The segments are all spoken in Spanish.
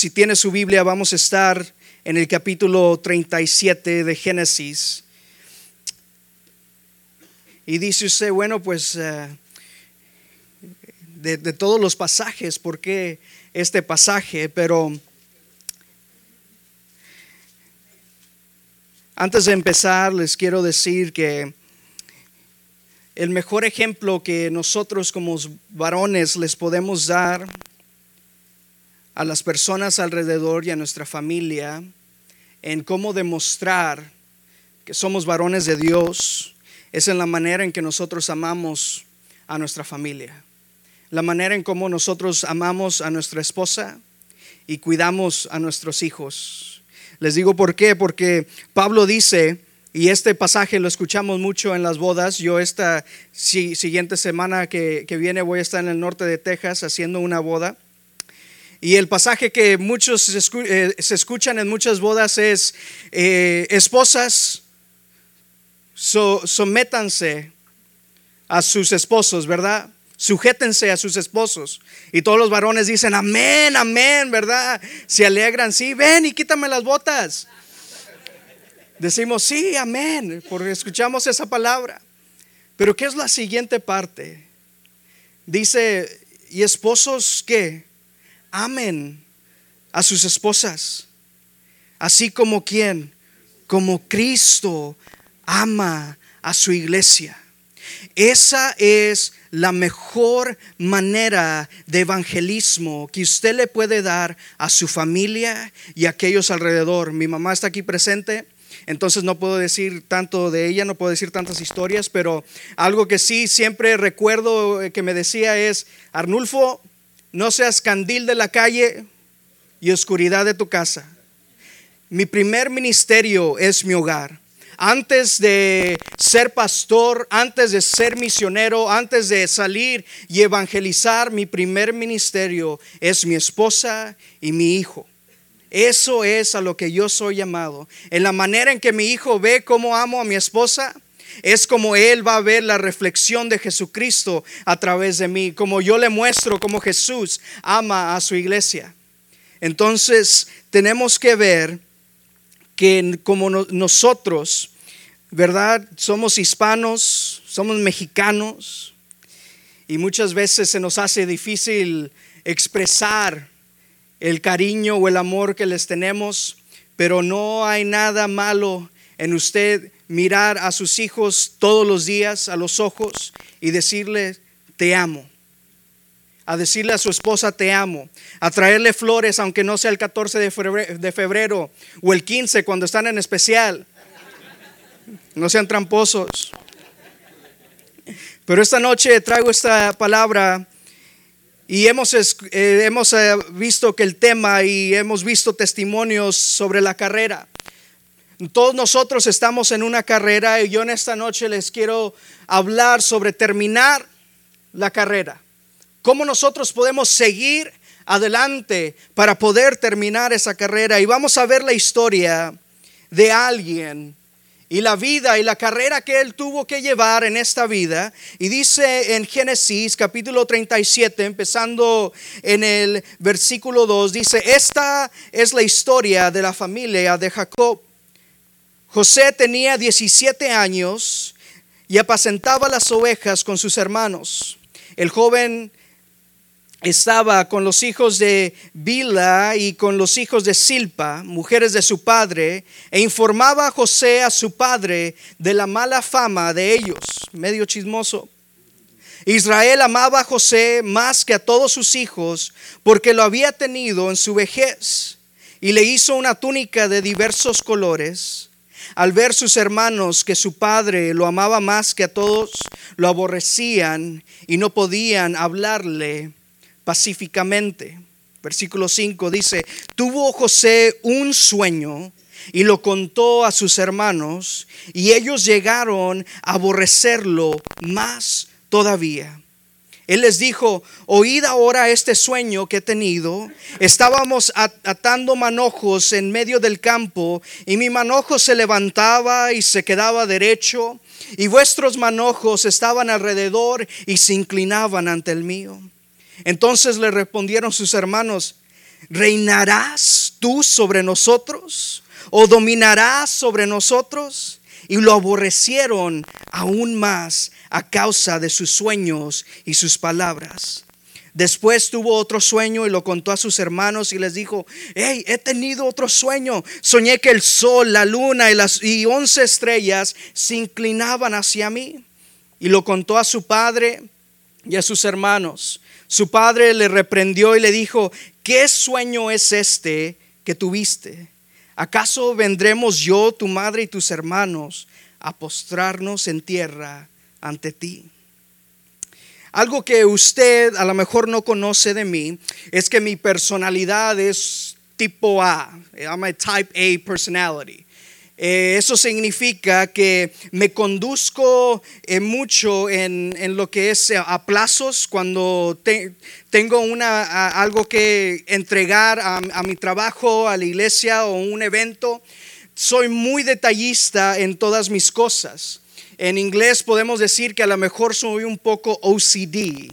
si tiene su Biblia, vamos a estar en el capítulo 37 de Génesis. Y dice usted, bueno, pues eh, de, de, todos los pasajes, ¿por qué este pasaje? Pero antes de empezar, les quiero decir que el mejor ejemplo que nosotros como varones les podemos dar a las personas alrededor y a nuestra familia en cómo demostrar que somos varones de Dios es en la manera en que nosotros amamos a nuestra familia, la manera en cómo nosotros amamos a nuestra esposa y cuidamos a nuestros hijos. Les digo por qué, porque Pablo dice, y este pasaje lo escuchamos mucho en las bodas, yo esta siguiente semana que, viene voy a estar en el norte de Texas haciendo una boda. Y el pasaje que muchos se, eh, escuchan en muchas bodas es, eh, esposas, sométanse a sus esposos, ¿verdad? Sujétense a sus esposos. Y todos los varones dicen, amén, amén, ¿verdad? Se alegran, sí, ven y quítame las botas. Decimos, sí, amén, porque escuchamos esa palabra. Pero ¿qué es la siguiente parte? Dice, y esposos que amen a sus esposas, así como quien, como Cristo ama a su iglesia. Esa es la mejor manera de evangelismo que usted le puede dar a su familia y a aquellos alrededor. Mi mamá está aquí presente. Entonces no puedo decir tanto de ella, no puedo decir tantas historias, pero algo que sí siempre recuerdo que me decía es, Arnulfo, no seas candil de la calle y oscuridad de tu casa. Mi primer ministerio es mi hogar. Antes de ser pastor, antes de ser misionero, antes de salir y evangelizar, mi primer ministerio es mi esposa y mi hijo. Eso es a lo que yo soy llamado. En la manera en que mi hijo ve cómo amo a mi esposa, es como Él va a ver la reflexión de Jesucristo a través de mí, como yo le muestro cómo Jesús ama a su iglesia. Entonces tenemos que ver que como nosotros, ¿verdad? Somos hispanos, somos mexicanos y muchas veces se nos hace difícil expresar el cariño o el amor que les tenemos, pero no hay nada malo en usted mirar a sus hijos todos los días a los ojos y decirle, te amo. A decirle a su esposa, te amo. A traerle flores, aunque no sea el 14 de febrero, o el 15 cuando están en especial. No sean tramposos. Pero esta noche traigo esta palabra y hemos, eh, hemos eh, visto que el tema y hemos visto testimonios sobre la carrera. Todos nosotros estamos en una carrera y yo en esta noche les quiero hablar sobre terminar la carrera. Cómo nosotros podemos seguir adelante para poder terminar esa carrera. Y vamos a ver la historia de alguien y la vida y la carrera que él tuvo que llevar en esta vida. Y dice en Génesis capítulo 37, empezando en el versículo 2, dice, esta es la historia de la familia de Jacob. José tenía 17 años y apacentaba las ovejas con sus hermanos. El joven estaba con los hijos de Bila y con los hijos de Silpa, mujeres de su padre, e informaba a José a su padre de la mala fama de ellos, medio chismoso. Israel amaba a José más que a todos sus hijos porque lo había tenido en su vejez y le hizo una túnica de diversos colores al ver sus hermanos que su padre lo amaba más que a todos, lo aborrecían y no podían hablarle pacíficamente. Versículo 5 dice, tuvo José un sueño y lo contó a sus hermanos y ellos llegaron a aborrecerlo más todavía. Él les dijo, oíd ahora este sueño que he tenido. Estábamos atando manojos en medio del campo y mi manojo se levantaba y se quedaba derecho y vuestros manojos estaban alrededor y se inclinaban ante el mío. Entonces le respondieron sus hermanos, ¿Reinarás tú sobre nosotros? ¿O dominarás sobre nosotros? Y lo aborrecieron aún más a causa de sus sueños y sus palabras. Después tuvo otro sueño y lo contó a sus hermanos y les dijo, hey, he tenido otro sueño. Soñé que el sol, la luna y las y once estrellas se inclinaban hacia mí. Y lo contó a su padre y a sus hermanos. Su padre le reprendió y le dijo, ¿qué sueño es este que tuviste? ¿Acaso vendremos yo, tu madre y tus hermanos a postrarnos en tierra ante ti? Algo que usted a lo mejor no conoce de mí es que mi personalidad es tipo A. I'm a type A personality. Eh, eso significa que me conduzco eh, mucho en, lo que es eh, a plazos cuando tengo algo que entregar a, a mi trabajo, a la iglesia o un evento. Soy muy detallista en todas mis cosas. En inglés podemos decir que a lo mejor soy un poco OCD.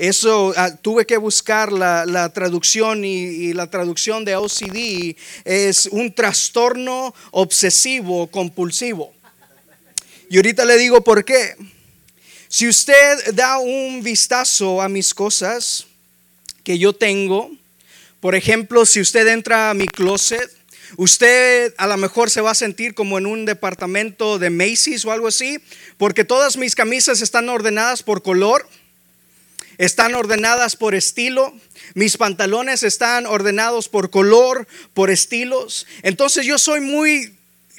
Eso ah, tuve que buscar la, traducción y, la traducción de OCD es un trastorno obsesivo compulsivo. Y ahorita le digo por qué. Si usted da un vistazo a mis cosas que yo tengo, por ejemplo, si usted entra a mi closet, Usted a lo mejor se va a sentir como en un departamento de Macy's o algo así, porque todas mis camisas están ordenadas por color, están ordenadas por estilo, mis pantalones están ordenados por color, por estilos. Entonces yo soy muy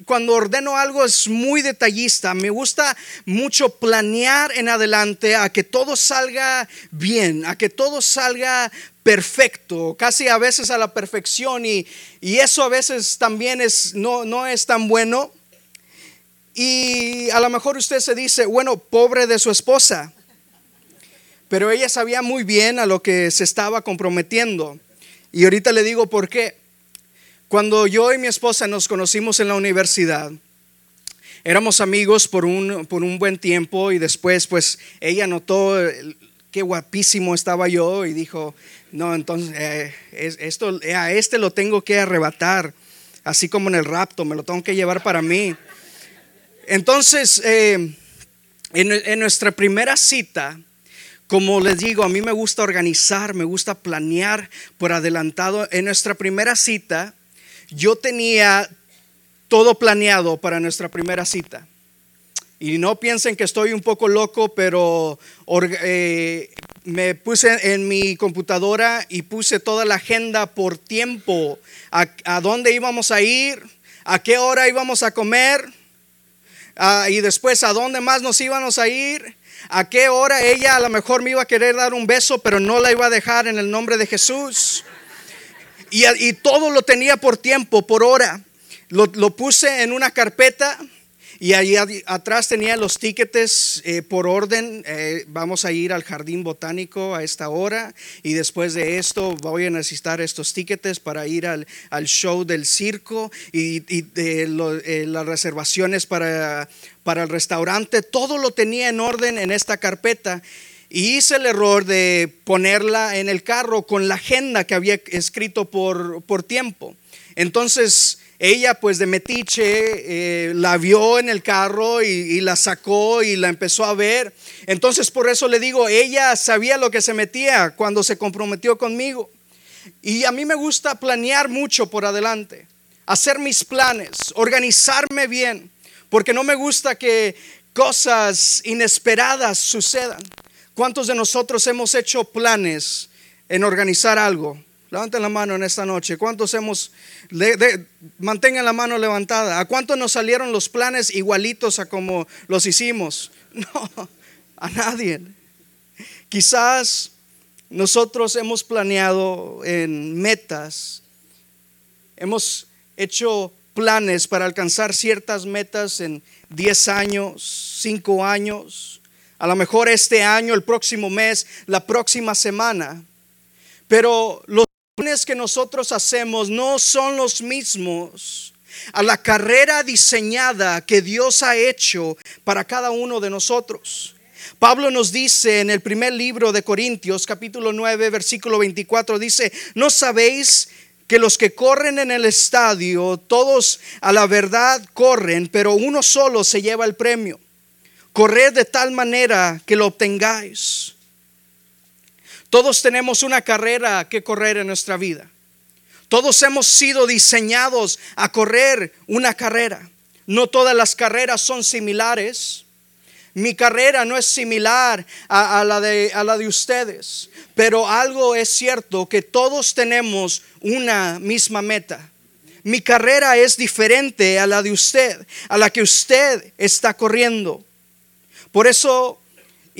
cuando ordeno algo es muy detallista. Me gusta mucho planear en adelante a que todo salga bien, a que todo salga perfecto, casi a veces a la perfección y, eso a veces también es, no, no es tan bueno. Y a lo mejor usted se dice, bueno, pobre de su esposa, pero ella sabía muy bien a lo que se estaba comprometiendo. Y ahorita le digo por qué. Cuando yo y mi esposa nos conocimos en la universidad, éramos amigos por un, por un buen tiempo y después pues ella notó qué guapísimo estaba yo y dijo, no, entonces eh, esto, eh, a este lo tengo que arrebatar, así como en el rapto, me lo tengo que llevar para mí. Entonces, eh, en, nuestra primera cita, como les digo, a mí me gusta organizar, me gusta planear por adelantado. En nuestra primera cita, yo tenía todo planeado para nuestra primera cita. Y no piensen que estoy un poco loco, pero me puse en mi computadora y puse toda la agenda por tiempo, a, dónde íbamos a ir, a qué hora íbamos a comer, y después a dónde más nos íbamos a ir, a qué hora ella a lo mejor me iba a querer dar un beso, pero no la iba a dejar en el nombre de Jesús. Y, todo lo tenía por tiempo, por hora. lo puse en una carpeta y ahí atrás tenía los tickets eh, por orden. Eh, vamos a ir al jardín botánico a esta hora. Y después de esto voy a necesitar estos tickets para ir al, show del circo y, eh, las reservaciones para, para el restaurante. Todo lo tenía en orden en esta carpeta. Y hice el error de ponerla en el carro con la agenda que había escrito por, por tiempo. Entonces ella pues de metiche eh, la vio en el carro y, la sacó y la empezó a ver. Entonces por eso le digo, ella sabía lo que se metía cuando se comprometió conmigo. Y a mí me gusta planear mucho por adelante, hacer mis planes, organizarme bien, porque no me gusta que cosas inesperadas sucedan. ¿Cuántos de nosotros hemos hecho planes en organizar algo? Levanten la mano en esta noche. ¿Cuántos hemos, mantengan la mano levantada? ¿A cuántos nos salieron los planes igualitos a como los hicimos? No, a nadie. Quizás nosotros hemos planeado en metas, hemos hecho planes para alcanzar ciertas metas en 10 años, 5 años, a lo mejor este año, el próximo mes, la próxima semana. Pero los que nosotros hacemos no son los mismos a la carrera diseñada que Dios ha hecho para cada uno de nosotros. Pablo nos dice en el primer libro de Corintios, capítulo 9, versículo 24, dice, ¿no sabéis que los que corren en el estadio, todos a la verdad corren, pero uno solo se lleva el premio? Corred de tal manera que lo obtengáis. Todos tenemos una carrera que correr en nuestra vida. Todos hemos sido diseñados a correr una carrera. No todas las carreras son similares. Mi carrera no es similar a, la de, a la de ustedes, pero algo es cierto que todos tenemos una misma meta. Mi carrera es diferente a la de usted, a la que usted está corriendo. Por eso,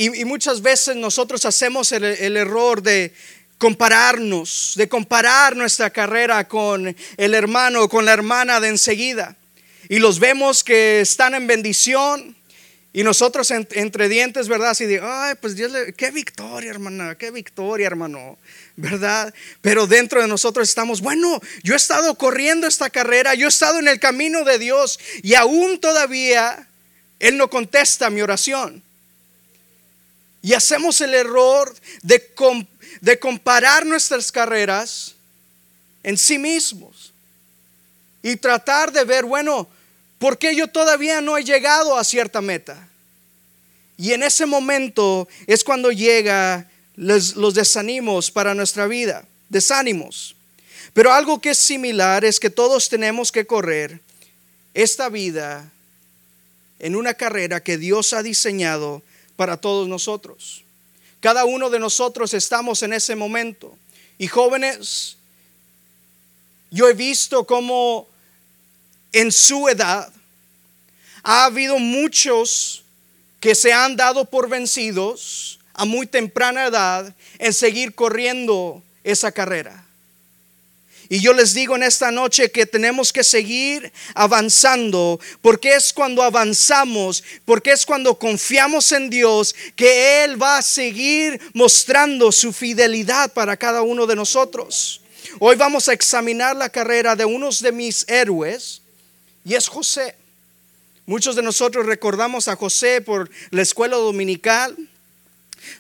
y, muchas veces nosotros hacemos el, error de compararnos, de comparar nuestra carrera con el hermano o con la hermana de enseguida. Y los vemos que están en bendición, y nosotros entre dientes, ¿verdad? Así de, ay, pues Dios le, qué victoria, hermana, qué victoria, hermano, ¿verdad? Pero dentro de nosotros estamos, bueno, yo he estado corriendo esta carrera, yo he estado en el camino de Dios y aún todavía Él no contesta mi oración. Y hacemos el error de, de comparar nuestras carreras en sí mismos y tratar de ver, bueno, porque yo todavía no he llegado a cierta meta. Y en ese momento es cuando llega los, los desánimos para nuestra vida, desánimos. Pero algo que es similar es que todos tenemos que correr esta vida en una carrera que Dios ha diseñado para todos nosotros. Cada uno de nosotros estamos en ese momento. Y jóvenes, yo he visto cómo en su edad, ha habido muchos que se han dado por vencidos a muy temprana edad en seguir corriendo esa carrera. Y yo les digo en esta noche que tenemos que seguir avanzando, porque es cuando avanzamos, porque es cuando confiamos en Dios, que Él va a seguir mostrando su fidelidad para cada uno de nosotros. Hoy vamos a examinar la carrera de unos de mis héroes, y es José. Muchos de nosotros recordamos a José por la escuela dominical,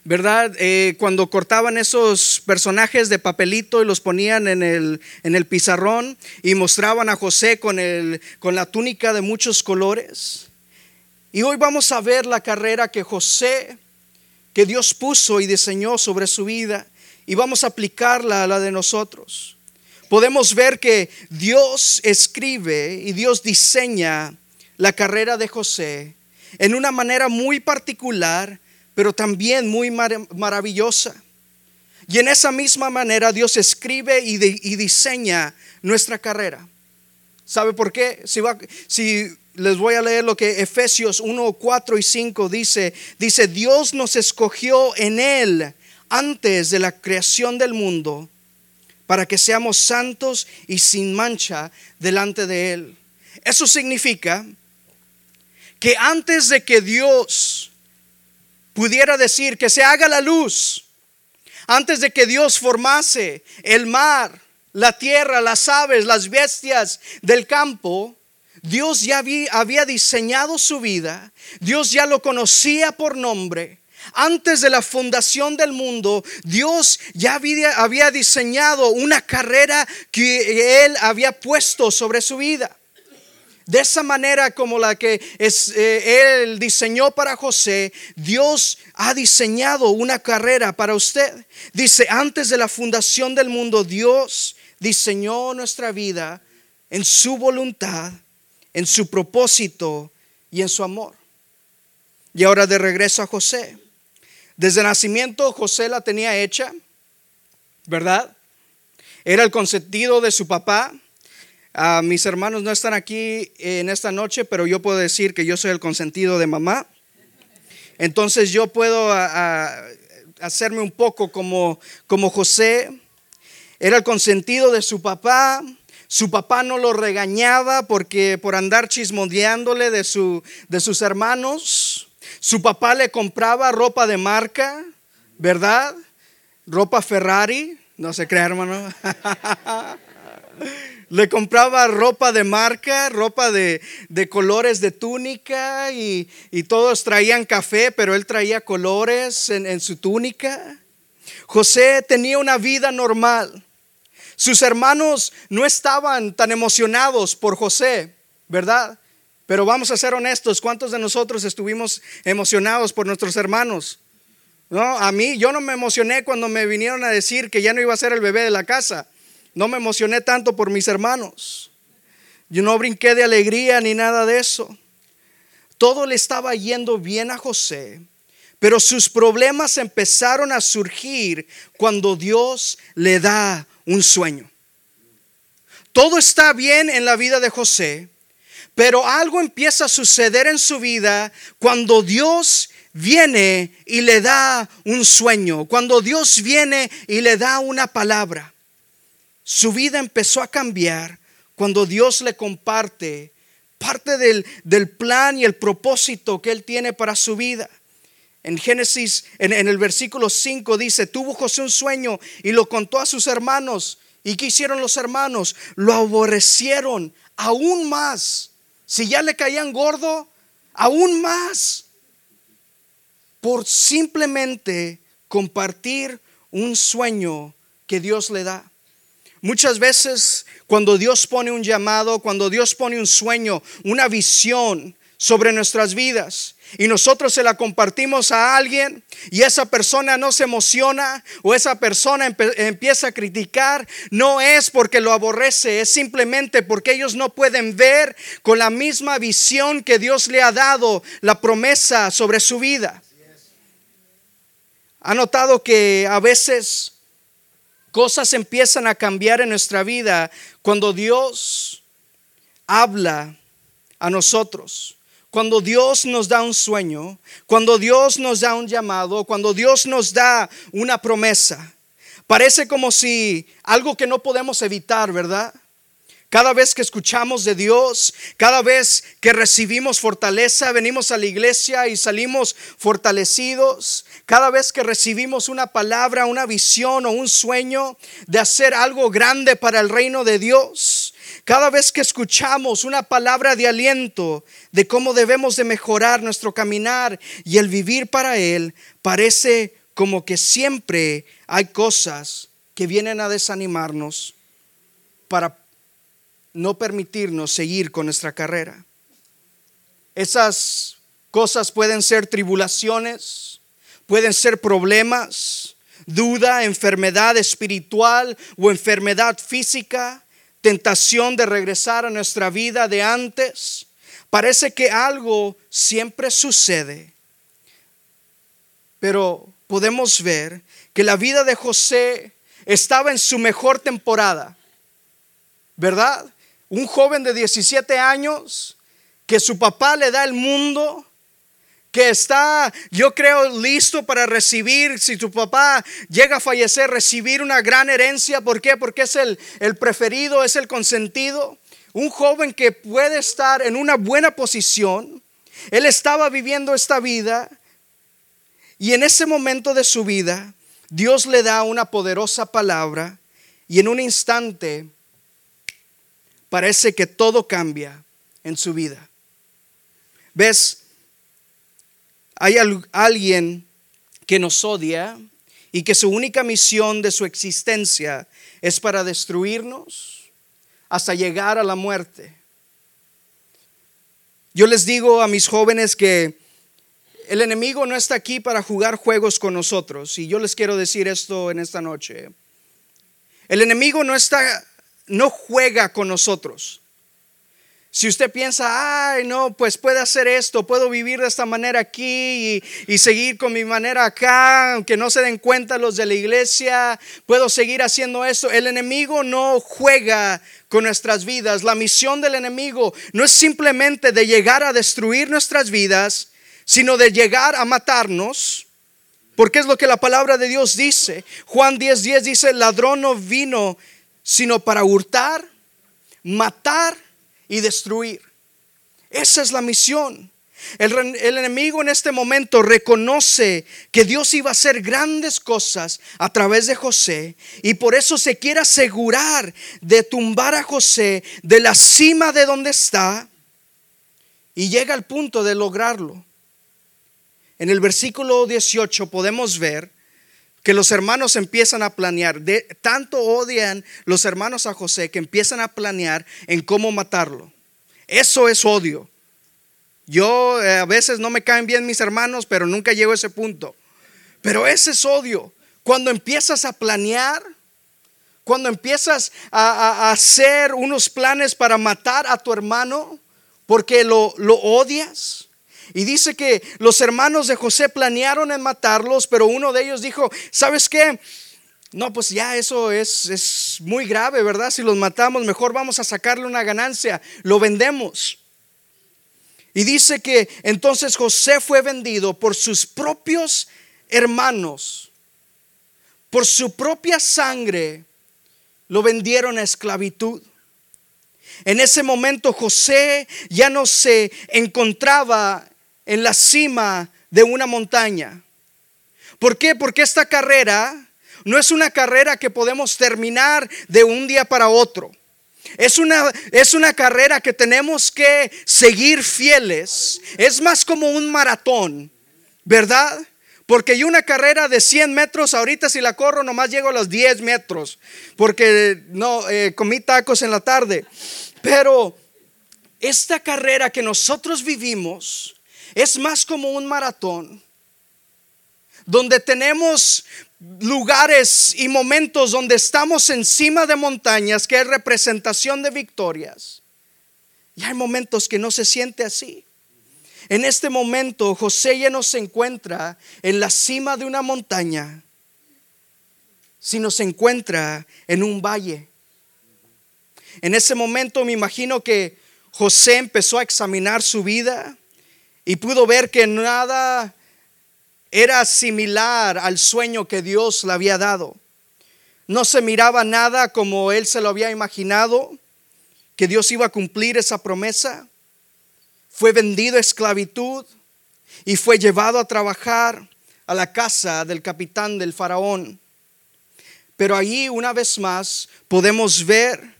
¿verdad? Eh, cuando cortaban esos personajes de papelito y los ponían en el, en el pizarrón y mostraban a José con, el, con la túnica de muchos colores. Y hoy vamos a ver la carrera que José, que Dios puso y diseñó sobre su vida, y vamos a aplicarla a la de nosotros podemos ver que Dios escribe y Dios diseña la carrera de José en una manera muy particular, pero también muy maravillosa. Y en esa misma manera Dios escribe y, diseña nuestra carrera. ¿Sabe por qué? Si, les voy a leer lo que Efesios 1, 4 y 5 dice, dice, Dios nos escogió en Él antes de la creación del mundo para que seamos santos y sin mancha delante de Él. Eso significa que antes de que Dios pudiera decir que se haga la luz, antes de que Dios formase el mar, la tierra, las aves, las bestias del campo, Dios ya había, diseñado su vida, Dios ya lo conocía por nombre antes de la fundación del mundo, Dios ya había, diseñado una carrera que Él había puesto sobre su vida. De esa manera como la que eh, Él diseñó para José, Dios ha diseñado una carrera para usted. Dice, antes de la fundación del mundo, Dios diseñó nuestra vida en su voluntad, en su propósito y en su amor. Y ahora de regreso a José. Desde nacimiento José la tenía hecha, ¿verdad? Era el consentido de su papá. Ah, mis hermanos no están aquí en esta noche, pero yo puedo decir que yo soy el consentido de mamá. Entonces yo puedo ah, ah, hacerme un poco como, como José. Era el consentido de su papá. Su papá no lo regañaba porque por andar chismodeándole de, su, de sus hermanos. Su papá le compraba ropa de marca, ¿verdad? Ropa Ferrari, no se crea, hermano. Le compraba ropa de marca, ropa de, colores de túnica y, todos traían café, pero él traía colores en, en su túnica. José tenía una vida normal. Sus hermanos no estaban tan emocionados por José, ¿verdad? Pero vamos a ser honestos, ¿cuántos de nosotros estuvimos emocionados por nuestros hermanos? No, a mí yo no me emocioné cuando me vinieron a decir que ya no iba a ser el bebé de la casa. No me emocioné tanto por mis hermanos. Yo no brinqué de alegría ni nada de eso. Todo le estaba yendo bien a José, pero sus problemas empezaron a surgir cuando Dios le da un sueño. Todo está bien en la vida de José, pero algo empieza a suceder en su vida cuando Dios viene y le da un sueño, cuando Dios viene y le da una palabra. Su vida empezó a cambiar cuando Dios le comparte parte del, plan y el propósito que Él tiene para su vida. En Génesis, en, en, el versículo 5 dice, tuvo José un sueño y lo contó a sus hermanos. ¿Y qué hicieron los hermanos? Lo aborrecieron aún más. Si ya le caían gordo, aún más. Por simplemente compartir un sueño que Dios le da. Muchas veces cuando Dios pone un llamado, cuando Dios pone un sueño, una visión sobre nuestras vidas y nosotros se la compartimos a alguien y esa persona no se emociona o esa persona empieza a criticar, no es porque lo aborrece, es simplemente porque ellos no pueden ver con la misma visión que Dios le ha dado la promesa sobre su vida. Ha notado que a veces Cosas empiezan a cambiar en nuestra vida cuando Dios habla a nosotros. Cuando Dios nos da un sueño, cuando Dios nos da un llamado, cuando Dios nos da una promesa. Parece como si algo que no podemos evitar, ¿verdad? Cada vez que escuchamos de Dios, cada vez que recibimos fortaleza, venimos a la iglesia y salimos fortalecidos. Cada vez que recibimos una palabra, una visión o un sueño de hacer algo grande para el reino de Dios. Cada vez que escuchamos una palabra de aliento de cómo debemos de mejorar nuestro caminar y el vivir para Él, parece como que siempre hay cosas que vienen a desanimarnos para no permitirnos seguir con nuestra carrera. Esas cosas pueden ser tribulaciones, pueden ser problemas, duda, enfermedad espiritual o enfermedad física, tentación de regresar a nuestra vida de antes. Parece que algo siempre sucede, pero podemos ver que la vida de José estaba en su mejor temporada, ¿verdad? Un joven de 17 años que su papá le da el mundo, que está, yo creo, listo para recibir, si tu papá llega a fallecer, recibir una gran herencia. ¿Por qué? Porque es el, el preferido, es el consentido. Un joven que puede estar en una buena posición. Él estaba viviendo esta vida y en ese momento de su vida, Dios le da una poderosa palabra y en un instante parece que todo cambia en su vida. ¿Ves? Hay alguien que nos odia y que su única misión de su existencia es para destruirnos hasta llegar a la muerte. Yo les digo a mis jóvenes que el enemigo no está aquí para jugar juegos con nosotros y yo les quiero decir esto en esta noche. El enemigo no está no juega con nosotros. Si usted piensa, ay, no, pues puede hacer esto, puedo vivir de esta manera aquí y, seguir con mi manera acá, aunque no se den cuenta los de la iglesia, puedo seguir haciendo eso. El enemigo no juega con nuestras vidas. La misión del enemigo no es simplemente de llegar a destruir nuestras vidas, sino de llegar a matarnos. Porque es lo que la palabra de Dios dice. Juan 10:10 10 dice, el ladrón no vino sino para hurtar, matar y destruir. Esa es la misión. El, enemigo en este momento reconoce que Dios iba a hacer grandes cosas a través de José y por eso se quiere asegurar de tumbar a José de la cima de donde está y llega al punto de lograrlo. En el versículo 18 podemos ver que los hermanos empiezan a planear, de, tanto odian los hermanos a José que empiezan a planear en cómo matarlo. Eso es odio. Yo eh, a veces no me caen bien mis hermanos, pero nunca llego a ese punto. Pero ese es odio. Cuando empiezas a planear, cuando empiezas a, a hacer unos planes para matar a tu hermano porque lo, lo odias. Y dice que los hermanos de José planearon en matarlos, pero uno de ellos dijo, ¿sabes qué? No, pues ya eso es, es muy grave, ¿verdad? Si los matamos, mejor vamos a sacarle una ganancia, lo vendemos. Y dice que entonces José fue vendido por sus propios hermanos, por su propia sangre, lo vendieron a esclavitud. En ese momento José ya no se encontraba en la cima de una montaña. ¿Por qué? Porque esta carrera no es una carrera que podemos terminar de un día para otro. Es una, es una carrera que tenemos que seguir fieles. Es más como un maratón, ¿verdad? Porque hay una carrera de 100 metros, ahorita si la corro nomás llego a los 10 metros, porque no, eh, comí tacos en la tarde. Pero esta carrera que nosotros vivimos es más como un maratón, donde tenemos lugares y momentos donde estamos encima de montañas, que es representación de victorias. Y hay momentos que no se siente así. En este momento José ya no se encuentra en la cima de una montaña, sino se encuentra en un valle. En ese momento me imagino que José empezó a examinar su vida y pudo ver que nada era similar al sueño que Dios le había dado. No se miraba nada como él se lo había imaginado, que Dios iba a cumplir esa promesa. Fue vendido a esclavitud y fue llevado a trabajar a la casa del capitán del faraón. Pero allí una vez más podemos ver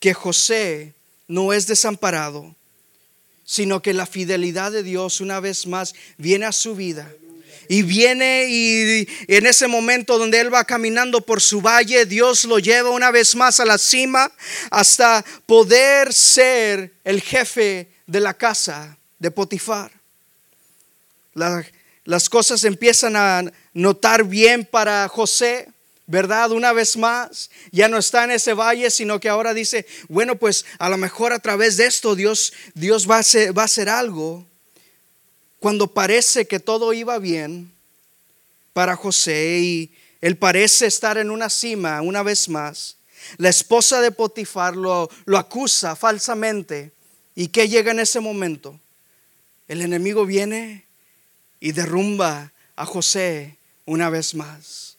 que José no es desamparado, sino que la fidelidad de Dios una vez más viene a su vida. Y viene y en ese momento donde él va caminando por su valle, Dios lo lleva una vez más a la cima hasta poder ser el jefe de la casa de Potifar. las cosas empiezan a notar bien para José. ¿Verdad? Una vez más, ya no está en ese valle, sino que ahora dice, bueno, pues a lo mejor a través de esto Dios, Dios va, a hacer, va a algo. Cuando parece que todo iba bien para José y él parece estar en una cima una vez más, la esposa de Potifar lo, lo acusa falsamente. ¿Y qué llega en ese momento? El enemigo viene y derrumba a José una vez más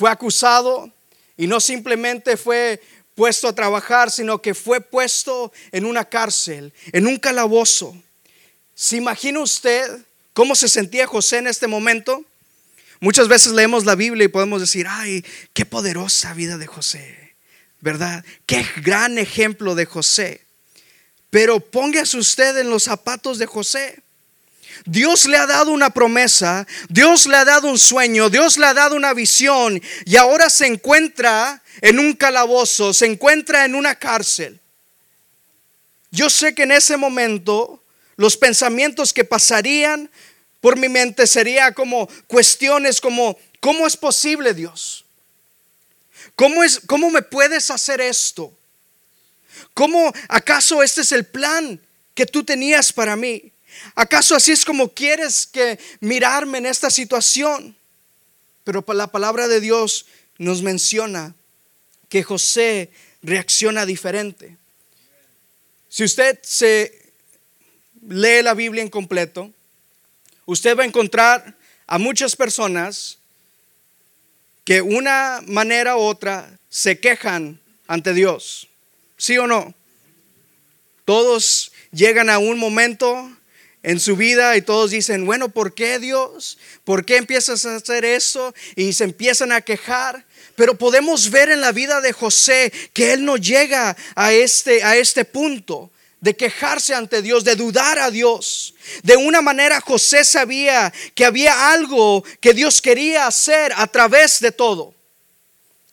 fue acusado y no simplemente fue puesto a trabajar, sino que fue puesto en una cárcel, en un calabozo. ¿Se imagina usted cómo se sentía José en este momento? Muchas veces leemos la Biblia y podemos decir, ay, qué poderosa vida de José, ¿verdad? Qué gran ejemplo de José. Pero póngase usted en los zapatos de José. Dios le ha dado una promesa, Dios le ha dado un sueño, Dios le ha dado una visión y ahora se encuentra en un calabozo, se encuentra en una cárcel. Yo sé que en ese momento los pensamientos que pasarían por mi mente serían como cuestiones como, ¿cómo es posible Dios? ¿Cómo, es, ¿Cómo me puedes hacer esto? ¿Cómo acaso este es el plan que tú tenías para mí? ¿Acaso así es como quieres que mirarme en esta situación? Pero la palabra de Dios nos menciona que José reacciona diferente. Si usted se lee la Biblia en completo, usted va a encontrar a muchas personas que una manera u otra se quejan ante Dios. ¿Sí o no? Todos llegan a un momento en su vida y todos dicen, bueno, ¿por qué Dios? ¿Por qué empiezas a hacer eso? Y se empiezan a quejar. Pero podemos ver en la vida de José que él no llega a este, a este punto de quejarse ante Dios, de dudar a Dios. De una manera José sabía que había algo que Dios quería hacer a través de todo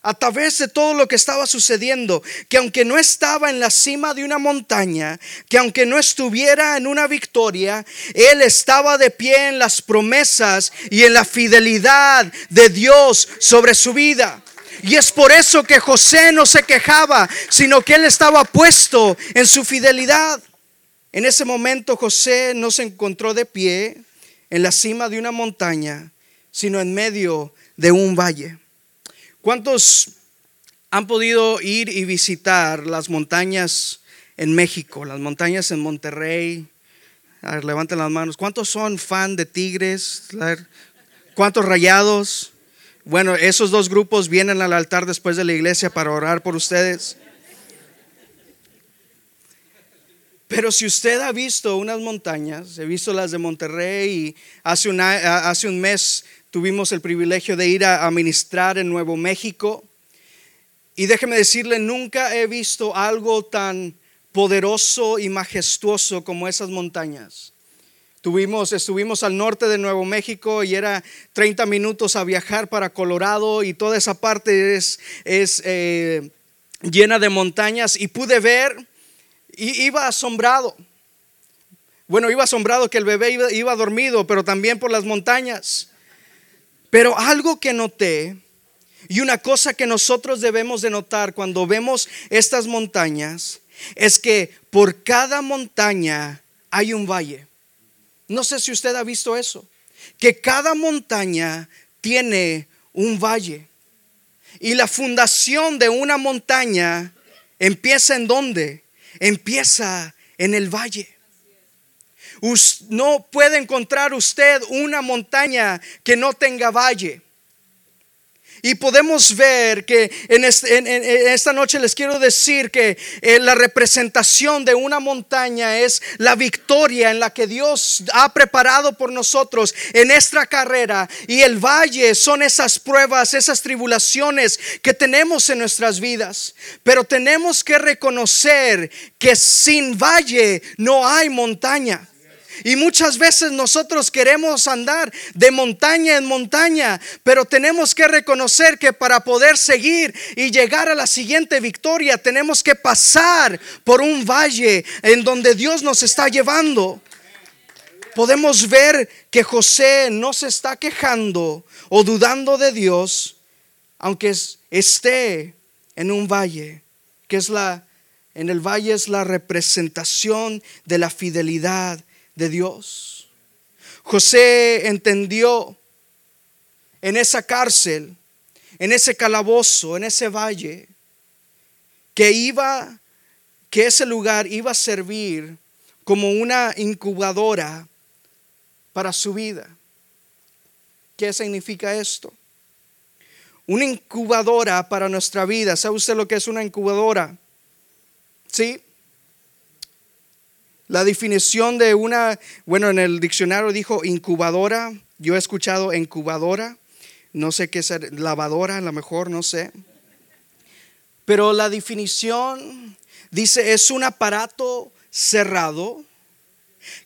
a través de todo lo que estaba sucediendo, que aunque no estaba en la cima de una montaña, que aunque no estuviera en una victoria, él estaba de pie en las promesas y en la fidelidad de Dios sobre su vida. Y es por eso que José no se quejaba, sino que él estaba puesto en su fidelidad. En ese momento José no se encontró de pie en la cima de una montaña, sino en medio de un valle. ¿Cuántos han podido ir y visitar las montañas en México, las montañas en Monterrey? A ver, levanten las manos. ¿Cuántos son fan de Tigres? ¿Cuántos rayados? Bueno, esos dos grupos vienen al altar después de la iglesia para orar por ustedes. Pero si usted ha visto unas montañas, he visto las de Monterrey y hace, hace un mes tuvimos el privilegio de ir a, ministrar en Nuevo México. Y déjeme decirle, nunca he visto algo tan poderoso y majestuoso como esas montañas. Tuvimos, estuvimos al norte de Nuevo México y era 30 minutos a viajar para Colorado y toda esa parte es, es eh, llena de montañas y pude ver y iba asombrado. Bueno, iba asombrado que el bebé iba dormido, pero también por las montañas. Pero algo que noté y una cosa que nosotros debemos de notar cuando vemos estas montañas es que por cada montaña hay un valle. No sé si usted ha visto eso, que cada montaña tiene un valle. Y la fundación de una montaña empieza en dónde? Empieza en el valle. No puede encontrar usted una montaña que no tenga valle. Y podemos ver que en, esta noche les quiero decir que eh, la representación de una montaña es la victoria en la que Dios ha preparado por nosotros en esta carrera. Y el valle son esas pruebas, esas tribulaciones que tenemos en nuestras vidas. Pero tenemos que reconocer que sin valle no hay montaña. Y muchas veces nosotros queremos andar de montaña en montaña, pero tenemos que reconocer que para poder seguir y llegar a la siguiente victoria tenemos que pasar por un valle en donde Dios nos está llevando. Podemos ver que José no se está quejando o dudando de Dios, aunque esté en un valle, que es la en el valle es la representación de la fidelidad de Dios. José entendió en esa cárcel, en ese calabozo, en ese valle, que iba, que ese lugar iba a servir como una incubadora para su vida. ¿Qué significa esto? Una incubadora para nuestra vida. ¿Sabe usted lo que es una incubadora? ¿Sí? La definición de una, bueno, en el diccionario dijo incubadora, yo he escuchado incubadora, no sé qué es lavadora, a lo mejor, no sé. Pero la definición dice es un aparato cerrado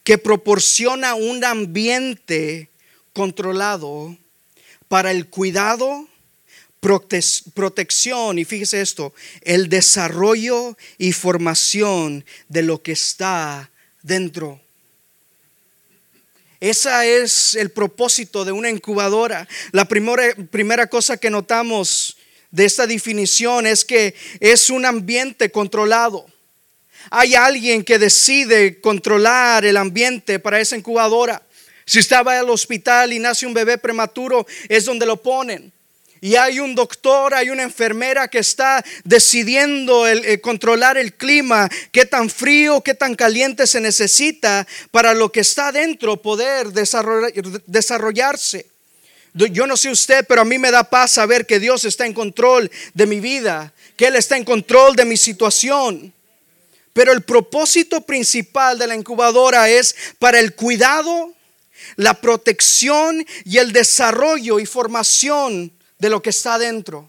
que proporciona un ambiente controlado para el cuidado, protección y fíjese esto, el desarrollo y formación de lo que está dentro. Ese es el propósito de una incubadora. La primera, primera cosa que notamos de esta definición es que es un ambiente controlado. Hay alguien que decide controlar el ambiente para esa incubadora. Si estaba al hospital y nace un bebé prematuro, es donde lo ponen. Y hay un doctor, hay una enfermera que está decidiendo eh, controlar el clima, qué tan frío, qué tan caliente se necesita para lo que está dentro poder desarrollarse. Yo no sé usted, pero a mí me da paz saber que Dios está en control de mi vida, que Él está en control de mi situación. Pero el propósito principal de la incubadora es para el cuidado, la protección y el desarrollo y formación de lo que está dentro.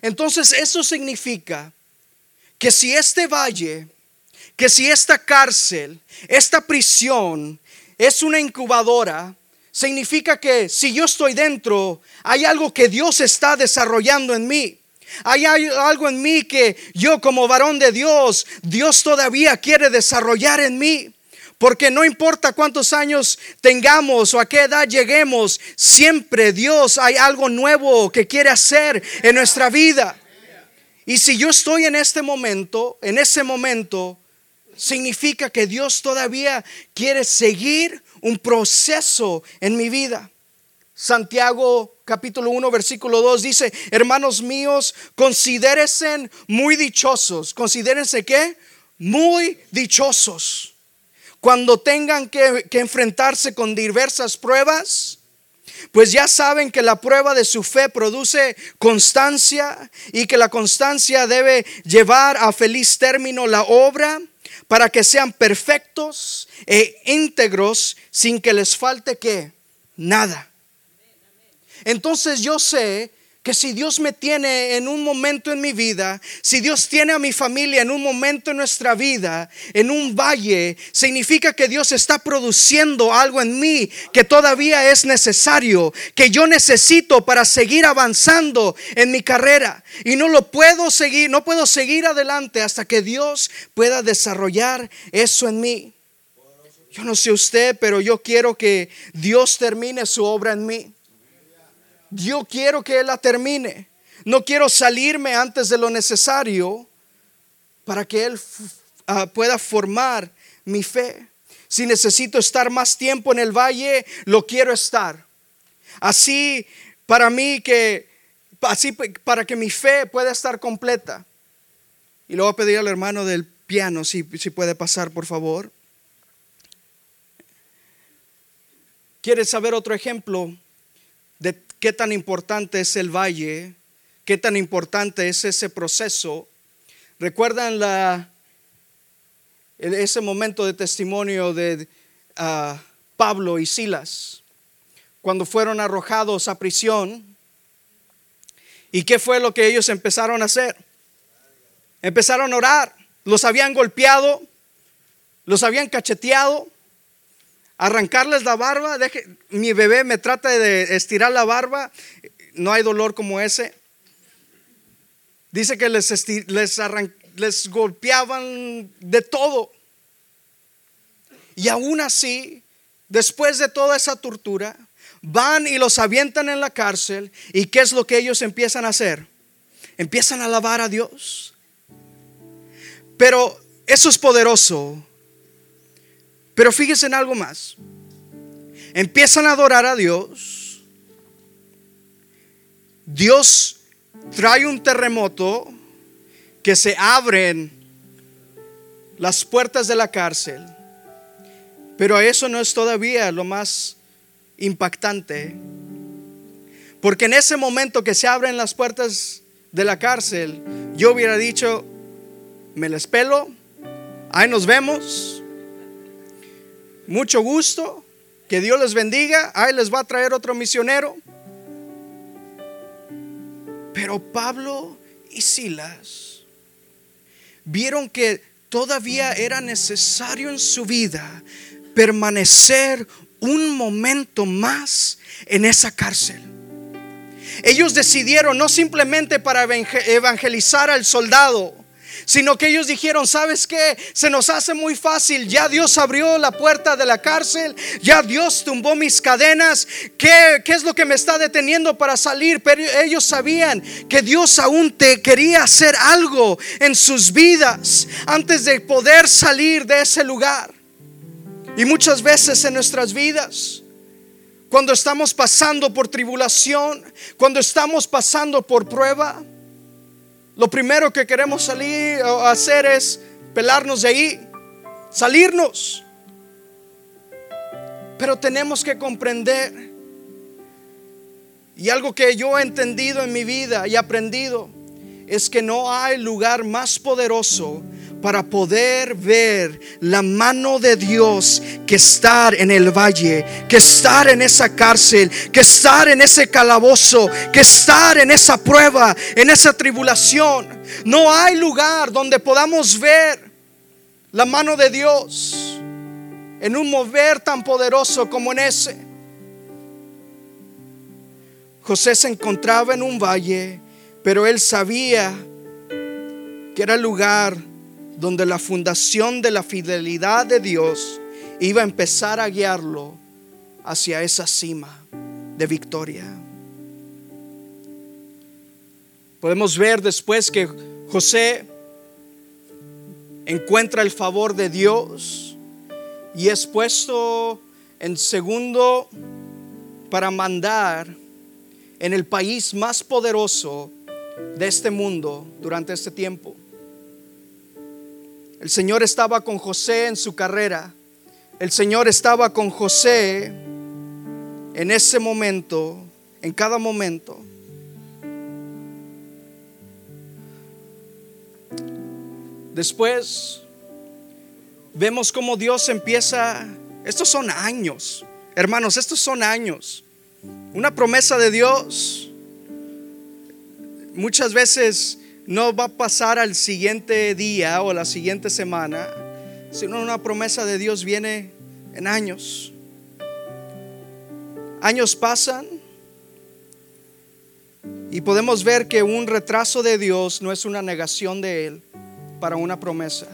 Entonces eso significa que si este valle, que si esta cárcel, esta prisión es una incubadora, significa que si yo estoy dentro, hay algo que Dios está desarrollando en mí. Hay algo en mí que yo como varón de Dios, Dios todavía quiere desarrollar en mí. Porque no importa cuántos años tengamos o a qué edad lleguemos, siempre Dios hay algo nuevo que quiere hacer en nuestra vida. Y si yo estoy en este momento, en ese momento, significa que Dios todavía quiere seguir un proceso en mi vida. Santiago capítulo 1 versículo 2 dice, hermanos míos, considérense muy dichosos. Considérense qué? Muy dichosos. Cuando tengan que, enfrentarse con diversas pruebas, pues ya saben que la prueba de su fe produce constancia y que la constancia debe llevar a feliz término la obra para que sean perfectos e íntegros sin que les falte que nada. Entonces yo sé que si Dios me tiene en un momento en mi vida, si Dios tiene a mi familia en un momento en nuestra vida, en un valle, significa que Dios está produciendo algo en mí que todavía es necesario, que yo necesito para seguir avanzando en mi carrera. Y no lo puedo seguir, no puedo seguir adelante hasta que Dios pueda desarrollar eso en mí. Yo no sé usted, pero yo quiero que Dios termine su obra en mí. Yo quiero que Él la termine. No quiero salirme antes de lo necesario para que Él ah, pueda formar mi fe. Si necesito estar más tiempo en el valle, lo quiero estar. Así para mí que, así para que mi fe pueda estar completa. Y le voy a pedir al hermano del piano si, si puede pasar, por favor. ¿Quieres saber otro ejemplo qué tan importante es el valle, qué tan importante es ese proceso. ¿Recuerdan ese momento de testimonio de ah, Pablo y Silas cuando fueron arrojados a prisión? ¿Y qué fue lo que ellos empezaron a hacer? Empezaron a orar. Los habían golpeado, los habían cacheteado, arrancarles la barba, deje, mi bebé me trata de estirar la barba, no hay dolor como ese. Dice que les, les, les golpeaban de todo. Y aún así, después de toda esa tortura, van y los avientan en la cárcel. ¿Y qué es lo que ellos empiezan a hacer? Empiezan a alabar a Dios. Pero eso es poderoso pero fíjense en algo más. Empiezan a adorar a Dios. Dios trae un terremoto que se abren las puertas de la cárcel. Pero eso no es todavía lo más impactante. Porque en ese momento que se abren las puertas de la cárcel, yo hubiera dicho, me les pelo, ahí nos vemos, mucho gusto, que Dios les bendiga, ahí les va a traer otro misionero. Pero Pablo y Silas vieron que todavía era necesario en su vida permanecer un momento más en esa cárcel. Ellos decidieron no simplemente para evangelizar al soldado, sino que ellos dijeron, ¿sabes qué? Se nos hace muy fácil, ya Dios abrió la puerta de la cárcel, ya Dios tumbó mis cadenas, ¿qué, qué es lo que me está deteniendo para salir? Pero ellos sabían que Dios aún te quería hacer algo en sus vidas antes de poder salir de ese lugar. Y muchas veces en nuestras vidas, cuando estamos pasando por tribulación, cuando estamos pasando por prueba, lo primero que queremos salir o hacer es pelarnos de ahí, salirnos. Pero tenemos que comprender, y algo que yo he entendido en mi vida y aprendido, es que no hay lugar más poderoso para poder ver la mano de Dios que estar en el valle, que estar en esa cárcel, que estar en ese calabozo, que estar en esa prueba, en esa tribulación. No hay lugar donde podamos ver la mano de Dios en un mover tan poderoso como en ese. José se encontraba en un valle, pero él sabía que era el lugar donde la fundación de la fidelidad de Dios iba a empezar a guiarlo hacia esa cima de victoria. Podemos ver después que José encuentra el favor de Dios y es puesto en segundo para mandar en el país más poderoso de este mundo durante este tiempo. El Señor estaba con José en su carrera. El Señor estaba con José en ese momento, en cada momento. Después vemos cómo Dios empieza, estos son años, hermanos, estos son años. Una promesa de Dios muchas veces no va a pasar al siguiente día o la siguiente semana, sino una promesa de Dios viene en años. Años pasan y podemos ver que un retraso de Dios no es una negación de Él para una promesa.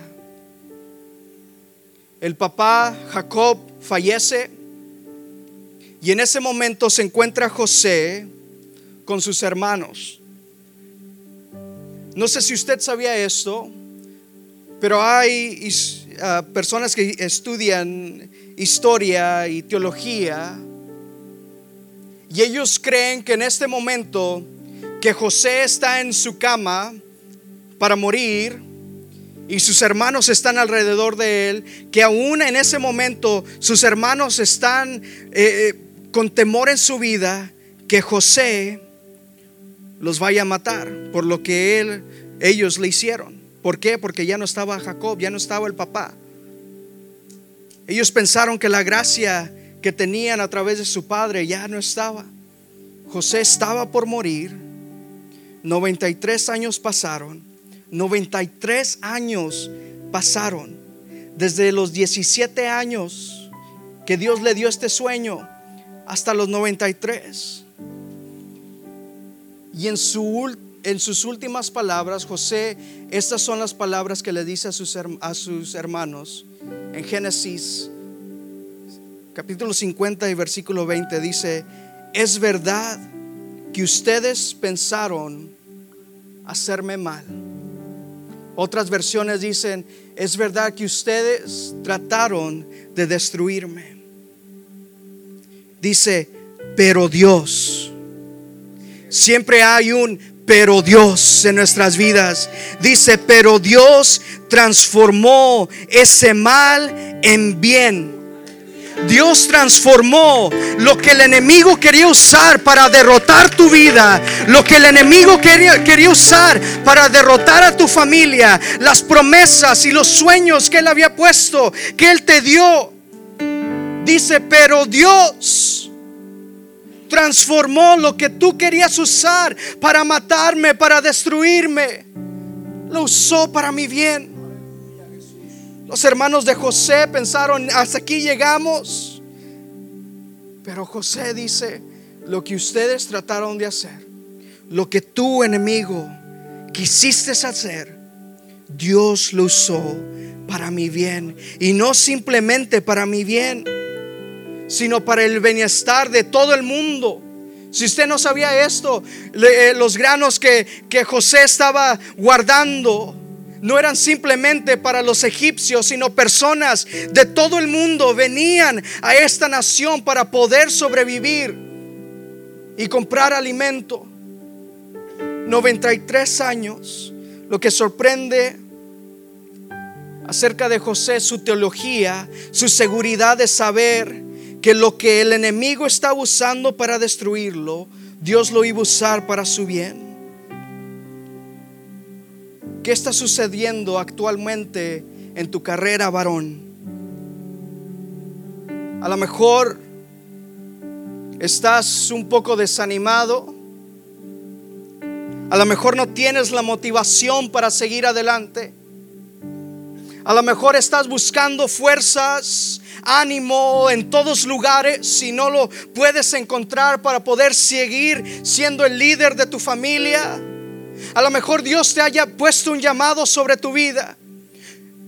El papá Jacob fallece y en ese momento se encuentra José con sus hermanos. No sé si usted sabía esto, pero hay ah, personas que estudian historia y teología y ellos creen que en este momento que José está en su cama para morir y sus hermanos están alrededor de él, que aún en ese momento sus hermanos están eh, eh, con temor en su vida, que José los vaya a matar por lo que él, ellos le hicieron. ¿Por qué? Porque ya no estaba Jacob, ya no estaba el papá. Ellos pensaron que la gracia que tenían a través de su padre ya no estaba. José estaba por morir. 93 años pasaron. 93 años pasaron. Desde los 17 años que Dios le dio este sueño hasta los 93. Y en, su, en sus últimas palabras, José, estas son las palabras que le dice a sus, a sus hermanos. En Génesis capítulo 50 y versículo 20 dice, es verdad que ustedes pensaron hacerme mal. Otras versiones dicen, es verdad que ustedes trataron de destruirme. Dice, pero Dios Siempre hay un pero Dios en nuestras vidas. Dice, pero Dios transformó ese mal en bien. Dios transformó lo que el enemigo quería usar para derrotar tu vida, lo que el enemigo quería, quería, usar para derrotar a tu familia, las promesas y los sueños que él había puesto, que él te dio. Dice, pero Dios transformó lo que tú querías usar para matarme, para destruirme. Lo usó para mi bien. Los hermanos de José pensaron, hasta aquí llegamos. Pero José dice, lo que ustedes trataron de hacer, lo que tu enemigo quisiste hacer, Dios lo usó para mi bien. Y no simplemente para mi bien sino para el bienestar de todo el mundo. Si usted no sabía esto, eh, los granos que, que José estaba guardando no eran simplemente para los egipcios, sino personas de todo el mundo venían a esta nación para poder sobrevivir y comprar alimento. 93 años. Lo que sorprende acerca de José, su teología, su seguridad de saber que lo que el enemigo estaba usando para destruirlo, Dios lo iba a usar para su bien. ¿Qué está sucediendo actualmente en tu carrera, varón? A lo mejor estás un poco desanimado. A lo mejor no tienes la motivación para seguir adelante. A lo mejor estás buscando fuerzas, ánimo en todos lugares si no lo puedes encontrar para poder seguir siendo el líder de tu familia. A lo mejor Dios te haya puesto un llamado sobre tu vida.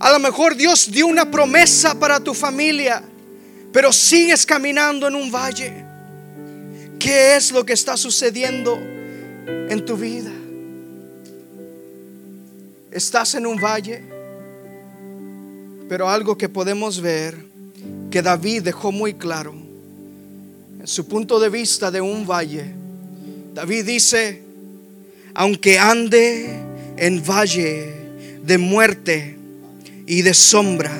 A lo mejor Dios dio una promesa para tu familia, pero sigues caminando en un valle. ¿Qué es lo que está sucediendo en tu vida? Estás en un valle. Pero algo que podemos ver que David dejó muy claro, en su punto de vista de un valle, David dice, aunque ande en valle de muerte y de sombra,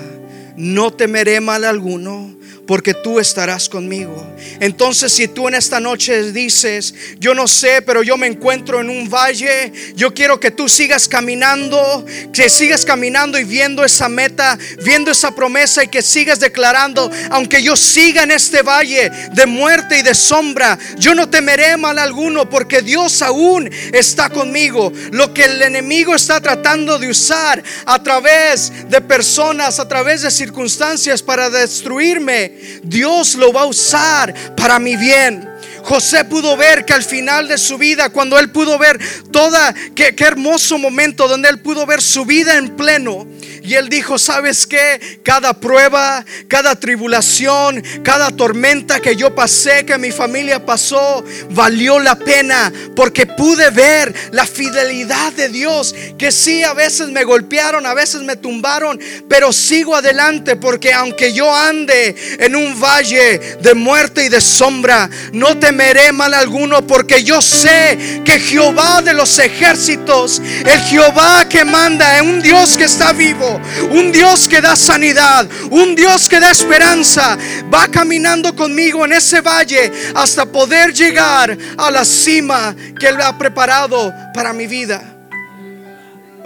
no temeré mal alguno porque tú estarás conmigo. Entonces si tú en esta noche dices, yo no sé, pero yo me encuentro en un valle, yo quiero que tú sigas caminando, que sigas caminando y viendo esa meta, viendo esa promesa y que sigas declarando, aunque yo siga en este valle de muerte y de sombra, yo no temeré mal alguno porque Dios aún está conmigo. Lo que el enemigo está tratando de usar a través de personas, a través de circunstancias para destruirme, Dios lo va a usar para mi bien. José pudo ver que al final de su vida, cuando él pudo ver toda, qué, hermoso momento donde él pudo ver su vida en pleno, y él dijo, ¿sabes qué? Cada prueba, cada tribulación, cada tormenta que yo pasé, que mi familia pasó, valió la pena porque pude ver la fidelidad de Dios. Que sí, a veces me golpearon, a veces me tumbaron, pero sigo adelante porque aunque yo ande en un valle de muerte y de sombra, no temeré mal alguno porque yo sé que Jehová de los ejércitos, el Jehová que manda, un Dios que está vivo un Dios que da sanidad, un Dios que da esperanza, va caminando conmigo en ese valle hasta poder llegar a la cima que Él ha preparado para mi vida.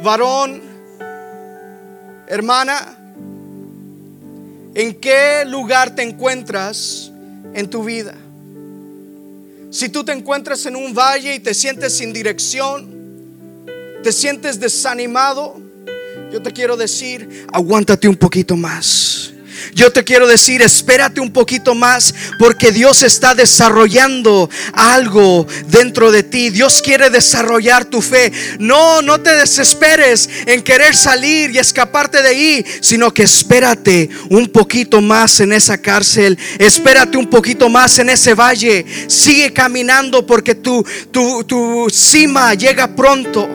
Varón, hermana, ¿en qué lugar te encuentras en tu vida? Si tú te encuentras en un valle y te sientes sin dirección, te sientes desanimado, yo te quiero decir, aguántate un poquito más. Yo te quiero decir, espérate un poquito más porque Dios está desarrollando algo dentro de ti. Dios quiere desarrollar tu fe. No, no te desesperes en querer salir y escaparte de ahí, sino que espérate un poquito más en esa cárcel. Espérate un poquito más en ese valle. Sigue caminando porque tu, tu, tu cima llega pronto.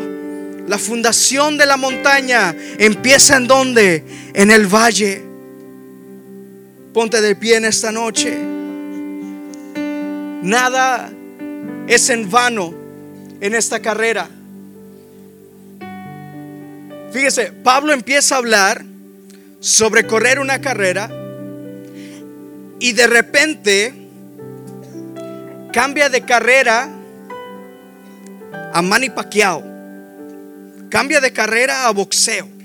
La fundación de la montaña empieza en donde? En el valle. Ponte de pie en esta noche. Nada es en vano en esta carrera. Fíjese, Pablo empieza a hablar sobre correr una carrera y de repente cambia de carrera a Manny Pacquiao. Cambia de carrera a boxeo.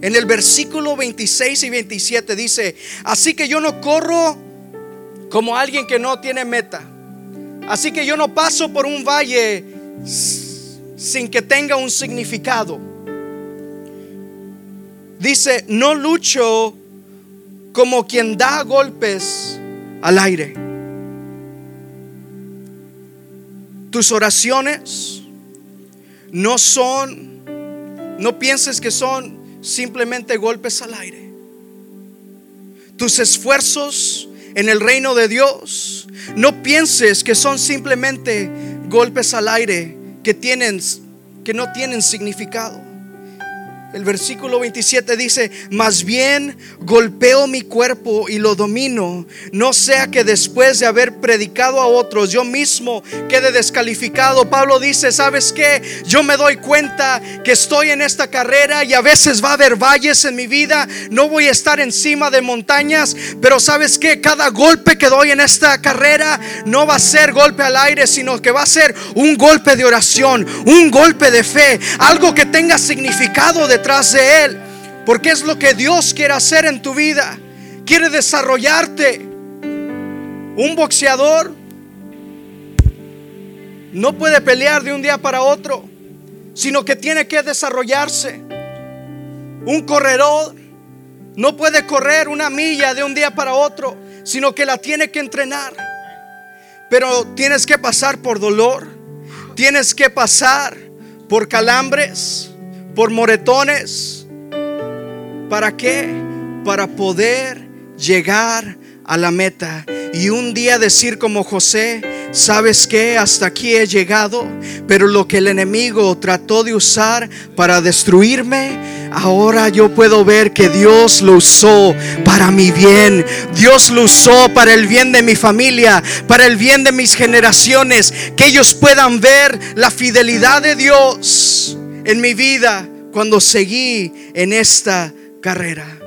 En el versículo 26 y 27 dice, así que yo no corro como alguien que no tiene meta. Así que yo no paso por un valle sin que tenga un significado. Dice, no lucho como quien da golpes al aire. Tus oraciones no son no pienses que son simplemente golpes al aire. Tus esfuerzos en el reino de Dios, no pienses que son simplemente golpes al aire que tienen que no tienen significado. El versículo 27 dice, más bien golpeo mi cuerpo y lo domino, no sea que después de haber predicado a otros yo mismo quede descalificado. Pablo dice, ¿sabes qué? Yo me doy cuenta que estoy en esta carrera y a veces va a haber valles en mi vida, no voy a estar encima de montañas, pero ¿sabes qué? Cada golpe que doy en esta carrera no va a ser golpe al aire, sino que va a ser un golpe de oración, un golpe de fe, algo que tenga significado de de Él. Porque es lo que Dios quiere hacer en tu vida. Quiere desarrollarte. Un boxeador no puede pelear de un día para otro, sino que tiene que desarrollarse. Un corredor no puede correr una milla de un día para otro, sino que la tiene que entrenar. Pero tienes que pasar por dolor, tienes que pasar por calambres, por moretones. ¿Para qué? Para poder llegar a la meta y un día decir como José, ¿sabes qué? Hasta aquí he llegado, pero lo que el enemigo trató de usar para destruirme, ahora yo puedo ver que Dios lo usó para mi bien. Dios lo usó para el bien de mi familia, para el bien de mis generaciones, que ellos puedan ver la fidelidad de Dios en mi vida cuando seguí en esta carrera.